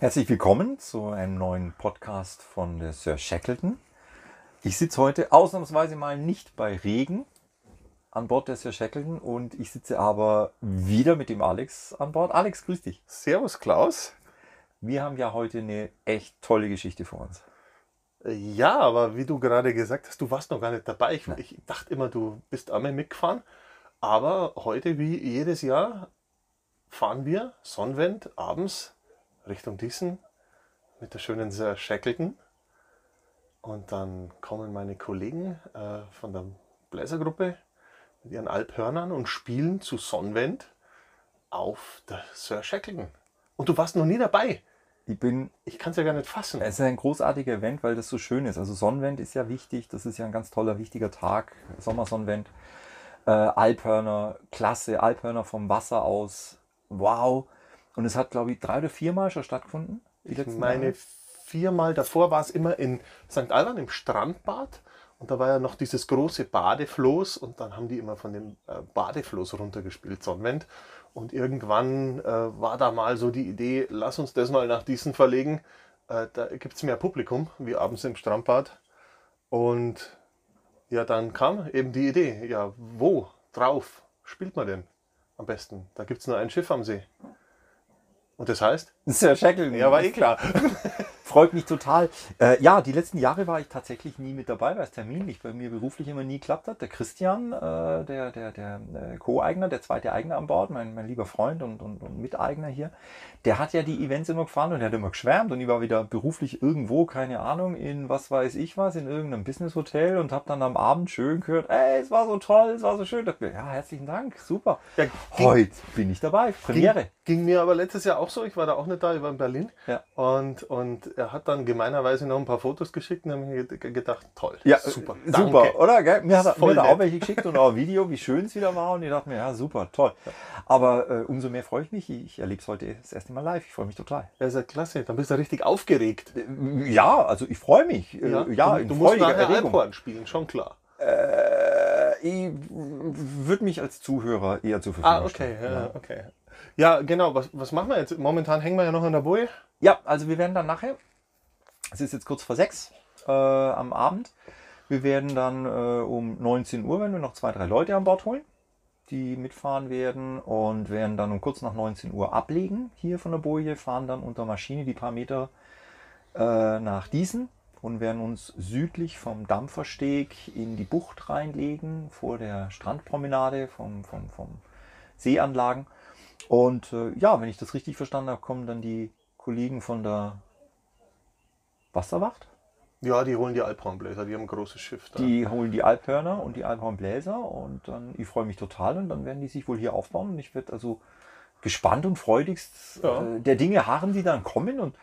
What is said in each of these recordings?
Herzlich willkommen zu einem neuen Podcast von der Sir Shackleton. Ich sitze heute ausnahmsweise mal nicht bei Regen an Bord der Sir Shackleton und ich sitze aber wieder mit dem Alex an Bord. Alex, grüß dich. Servus Klaus. Wir haben ja heute eine echt tolle Geschichte vor uns. Ja, aber wie du gerade gesagt hast, du warst noch gar nicht dabei. Ich, ich dachte immer, du bist einmal mitgefahren. Aber heute, wie jedes Jahr, fahren wir Sonnenwend abends Richtung Diesen mit der schönen Sir Shackleton. Und dann kommen meine Kollegen äh, von der Bläsergruppe mit ihren Alphörnern und spielen zu Sonnenwend auf der Sir Shackleton. Und du warst noch nie dabei. Ich bin. Ich kann es ja gar nicht fassen. Es ist ein großartiger Event, weil das so schön ist. Also Sonnenwend ist ja wichtig. Das ist ja ein ganz toller, wichtiger Tag. Sommersonnenwend. Äh, Alphörner, klasse. Alphörner vom Wasser aus. Wow. Und es hat, glaube ich, drei oder viermal schon stattgefunden. Ich meine, viermal davor war es immer in St. Alban im Strandbad. Und da war ja noch dieses große Badefloß und dann haben die immer von dem äh, Badefloß runtergespielt, Sonnenwend. Und irgendwann äh, war da mal so die Idee, lass uns das mal nach diesen verlegen. Äh, da gibt es mehr Publikum, wie abends im Strandbad. Und ja, dann kam eben die Idee, ja, wo drauf spielt man denn am besten? Da gibt es nur ein Schiff am See. Und das heißt? Sir Shackleton. Ja, war eh klar. Freut mich total. Äh, ja, die letzten Jahre war ich tatsächlich nie mit dabei, weil es terminlich bei mir beruflich immer nie klappt hat. Der Christian, äh, der, der, der äh, Co-Eigner, der zweite Eigner an Bord, mein, mein lieber Freund und, und, und Miteigner hier, der hat ja die Events immer gefahren und er hat immer geschwärmt und ich war wieder beruflich irgendwo, keine Ahnung, in was weiß ich was, in irgendeinem Business-Hotel und habe dann am Abend schön gehört, ey, es war so toll, es war so schön. Dachte, ja, herzlichen Dank, super. Ja, Heute bin ich dabei, Premiere. Ging, ging, mir aber letztes Jahr auch so, ich war da auch nicht da, ich war in Berlin ja. und, und er hat dann gemeinerweise noch ein paar Fotos geschickt und habe mir gedacht, toll, ja, super, danke. super, oder? Gell? Mir hat, mir hat er auch welche geschickt und auch ein Video, wie schön es wieder war und ich dachte mir, ja, super, toll. Aber äh, umso mehr freue ich mich, ich erlebe es heute das erste Mal live, ich freue mich total. Ja, ist ja klasse, dann bist du richtig aufgeregt. Äh, ja, also ich freue mich. Äh, ja, ja du, du musst nachher Alphorn spielen, schon klar. Äh, ich würde mich als Zuhörer eher zur Verfügung Ah, okay, ja, ja, okay. Ja, genau. Was, was machen wir jetzt? Momentan hängen wir ja noch an der Boje. Ja, also wir werden dann nachher es ist jetzt kurz vor sechs äh, am Abend. Wir werden dann äh, um 19 Uhr, wenn wir noch zwei, drei Leute an Bord holen, die mitfahren werden und werden dann um kurz nach 19 Uhr ablegen hier von der Boje, fahren dann unter Maschine die paar Meter äh, nach Diesen und werden uns südlich vom Dampfersteg in die Bucht reinlegen, vor der Strandpromenade vom, vom, vom Seeanlagen. Und äh, ja, wenn ich das richtig verstanden habe, kommen dann die Kollegen von der Wasserwacht? Ja, die holen die Alphornbläser, die haben ein großes Schiff da. Die holen die Alphörner und die Alphornbläser und dann, ich freue mich total und dann werden die sich wohl hier aufbauen und ich werde also gespannt und freudigst ja. äh, der Dinge harren, die dann kommen und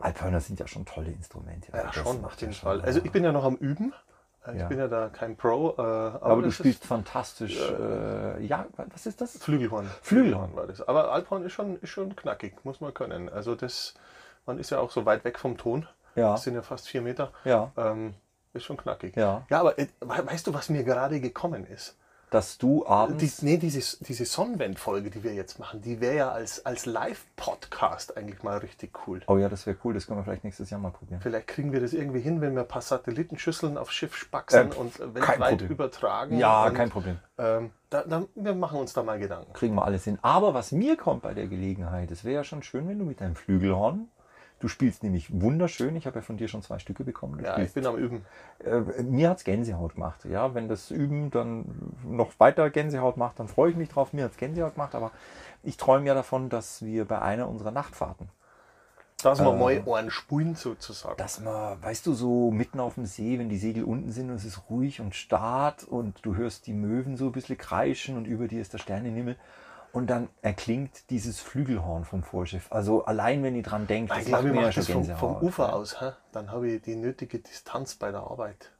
Alphörner sind ja schon tolle Instrumente. Ja, schon, auf jeden Fall. Also ich bin ja noch am Üben. Äh, ich ja. bin ja da kein Pro. Äh, aber, aber du spielst fantastisch. Äh, ja, was ist das? Flügelhorn. Flügelhorn war das. Aber Alphorn ist schon, ist schon knackig, muss man können. Also das, man ist ja auch so weit weg vom Ton. Ja. Das sind ja fast vier Meter. Ja. Ähm, ist schon knackig. Ja. Ja, aber äh, weißt du, was mir gerade gekommen ist? Dass du abends. Die, nee, diese, diese Sonnenwend-Folge, die wir jetzt machen, die wäre ja als, als Live-Podcast eigentlich mal richtig cool. Oh ja, das wäre cool. Das können wir vielleicht nächstes Jahr mal probieren. Vielleicht kriegen wir das irgendwie hin, wenn wir ein paar Satellitenschüsseln auf Schiff spaxen äh, und weltweit übertragen. Ja, und, kein Problem. Ähm, da, da, wir machen uns da mal Gedanken. Kriegen wir alles hin. Aber was mir kommt bei der Gelegenheit, es wäre ja schon schön, wenn du mit deinem Flügelhorn Du spielst nämlich wunderschön. Ich habe ja von dir schon zwei Stücke bekommen. Du ja, spielst, ich bin am Üben. Äh, mir es Gänsehaut gemacht. Ja, wenn das Üben dann noch weiter Gänsehaut macht, dann freue ich mich drauf. Mir hat es Gänsehaut gemacht, aber ich träume ja davon, dass wir bei einer unserer Nachtfahrten dass wir äh, mal Ohren spulen sozusagen. Dass man, weißt du, so mitten auf dem See, wenn die Segel unten sind und es ist ruhig und starrt und du hörst die Möwen so ein bisschen kreischen und über dir ist der Sternenhimmel und dann erklingt dieses Flügelhorn vom Vorschiff. Also allein wenn ihr dran denkt, Ich glaube, ich mache das vom, vom Ufer aus. Hä? Dann habe ich die nötige Distanz bei der Arbeit.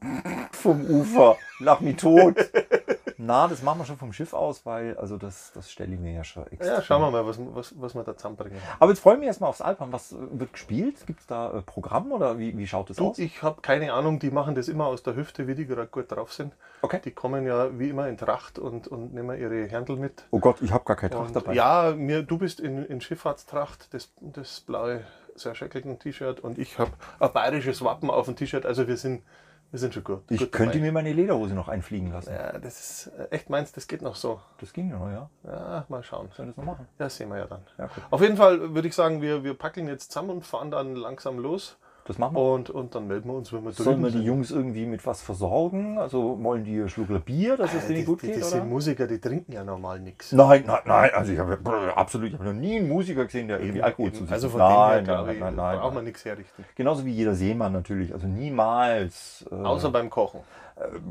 Vom Ufer, lach mich tot. Na, das machen wir schon vom Schiff aus, weil also das, das stelle ich mir ja schon extra. Ja, schauen wir mal, was, was, was wir da zusammenbringen. Aber jetzt freue ich mich erstmal aufs Alpern. Was wird gespielt? Gibt es da äh, Programm oder wie, wie schaut das Du, aus? ich habe keine Ahnung, die machen das immer aus der Hüfte, wie die gerade gut drauf sind. Okay. Die kommen ja wie immer in Tracht und, und nehmen ihre Händel mit. Oh Gott, ich habe gar keine Tracht Und dabei. ja, mir, du bist in, in Schifffahrtstracht, das, das blaue Serscheckelten-T-Shirt und ich habe ein bayerisches Wappen auf dem T-Shirt. Also wir sind, wir sind schon gut. ich gut könnte dabei. mir meine Lederhose noch einfliegen lassen. Ja, das ist äh, echt meins, das geht noch so. Das ging ja noch, ja. Ja, mal schauen. Sollen wir das noch machen? Ja, sehen wir ja dann. Ja. Auf jeden Fall würde ich sagen, wir, wir packeln jetzt zusammen und fahren dann langsam los. Das machen wir. Und, und dann melden wir uns, wenn wir Sollen drüben wir die sind. Jungs irgendwie mit was versorgen? Also wollen die einen Schluck Bier, dass es Äh, denen die, gut die, geht? diese Oder? Musiker, die trinken ja normal nichts. Nein, nein, nein. Also ich habe absolut, ich habe noch nie einen Musiker gesehen, der irgendwie Alkohol zu sich Also von nein, dem her, nein, nein, nein, nein, braucht man nichts herrichten. Genauso wie jeder Seemann natürlich. Also niemals. Äh, Außer beim Kochen.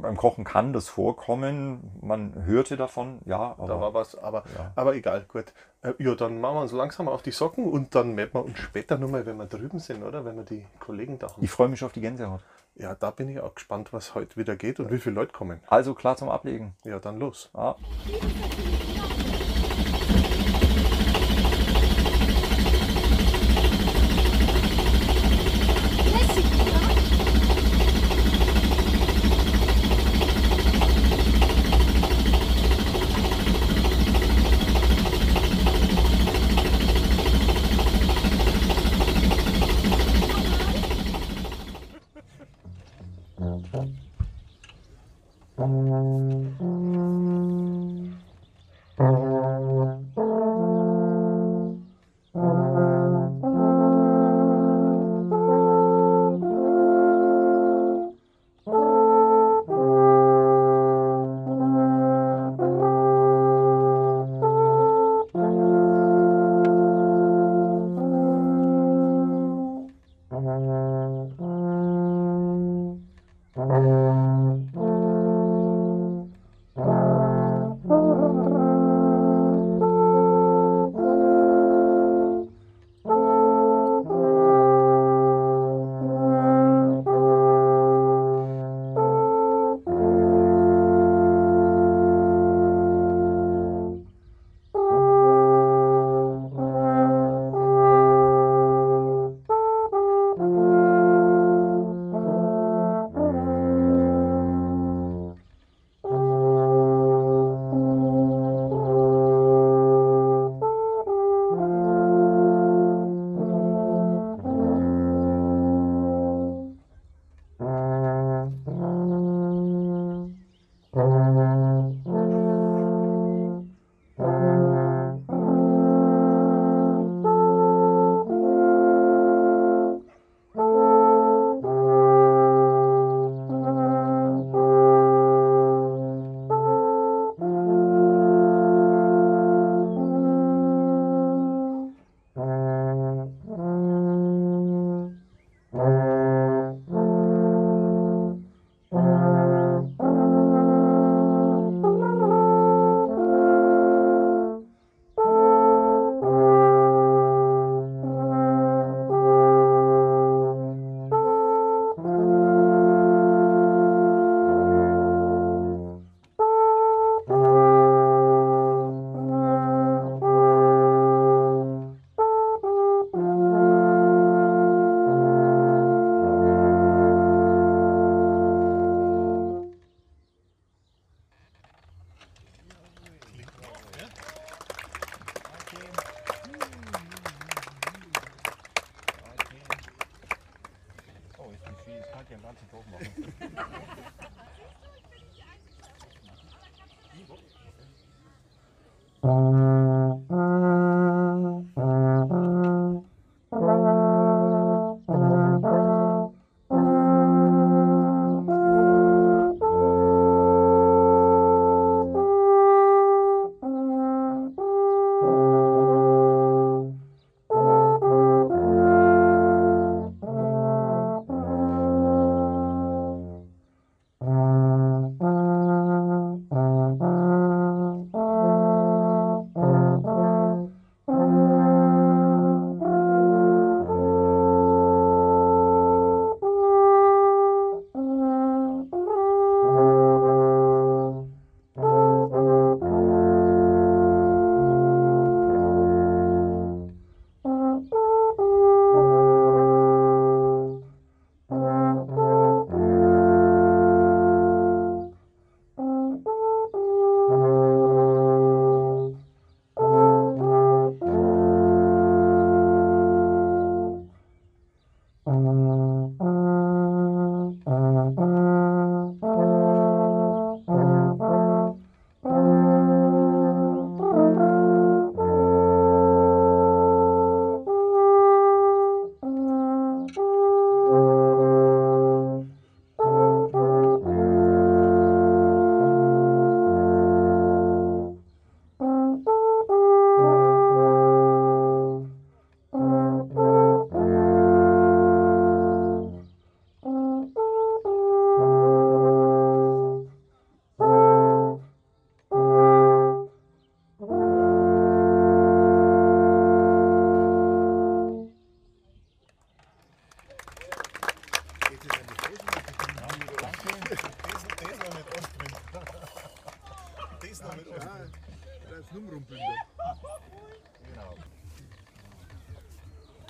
beim Kochen kann das vorkommen. Man hörte davon, ja, Da aber war was, aber, Ja. aber egal, gut. Äh, Ja, dann machen wir uns langsam auf die Socken und dann melden wir uns später nochmal, wenn wir drüben sind, oder? Wenn wir die Kollegen da haben. ich freue mich auf die Gänsehaut. Ja, da bin ich auch gespannt, was heute wieder geht und wie viele Leute kommen. Also klar zum Ablegen. Ja, dann los. Ja.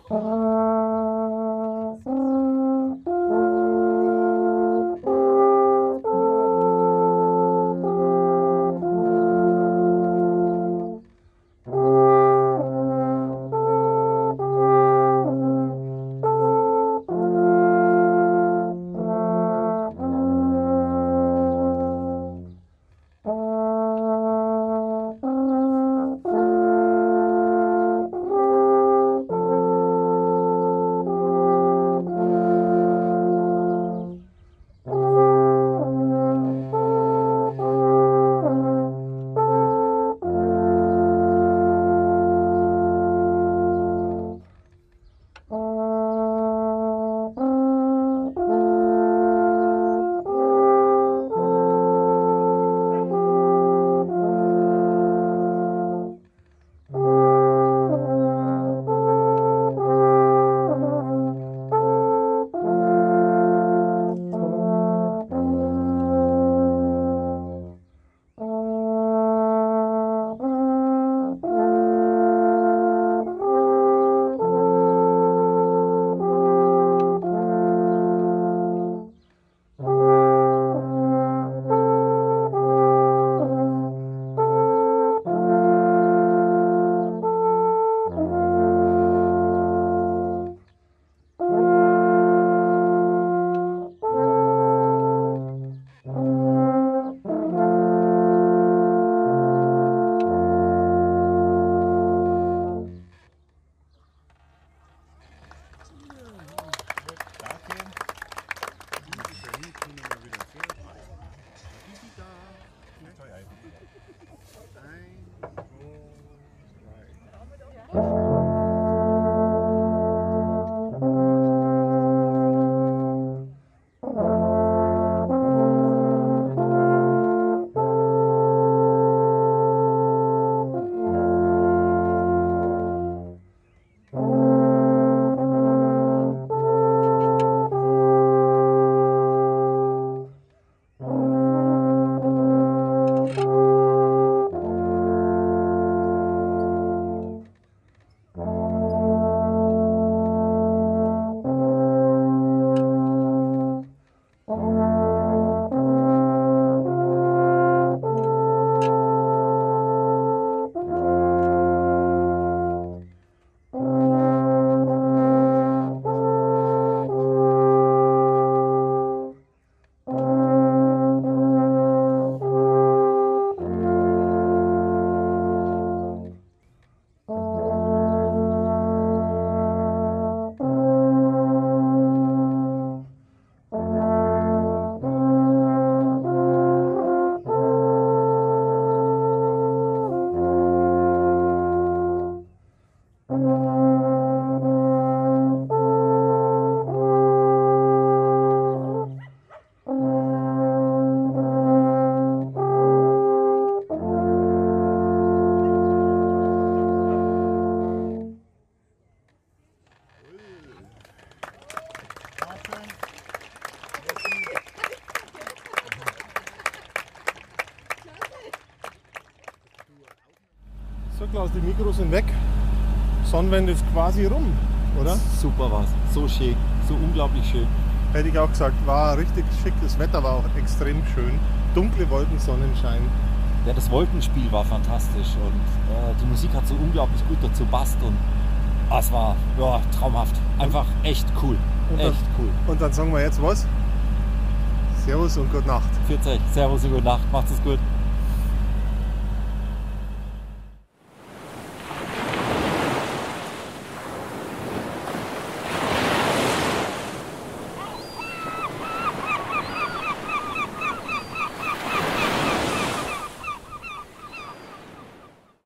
So die Mikros sind weg. Sonnenwende ist quasi rum, oder? Super war's. So schön. So unglaublich schön. Hätte ich auch gesagt, war richtig schick. Das Wetter war auch extrem schön. Dunkle Wolken, Sonnenschein. Ja, das Wolkenspiel war fantastisch und äh, die Musik hat so unglaublich gut dazu passt und ah, es war ja, traumhaft. Einfach echt cool. Und dann- echt cool. Und dann sagen wir jetzt was? Servus und gute Nacht. 40. Servus und gute Nacht. Macht's es gut.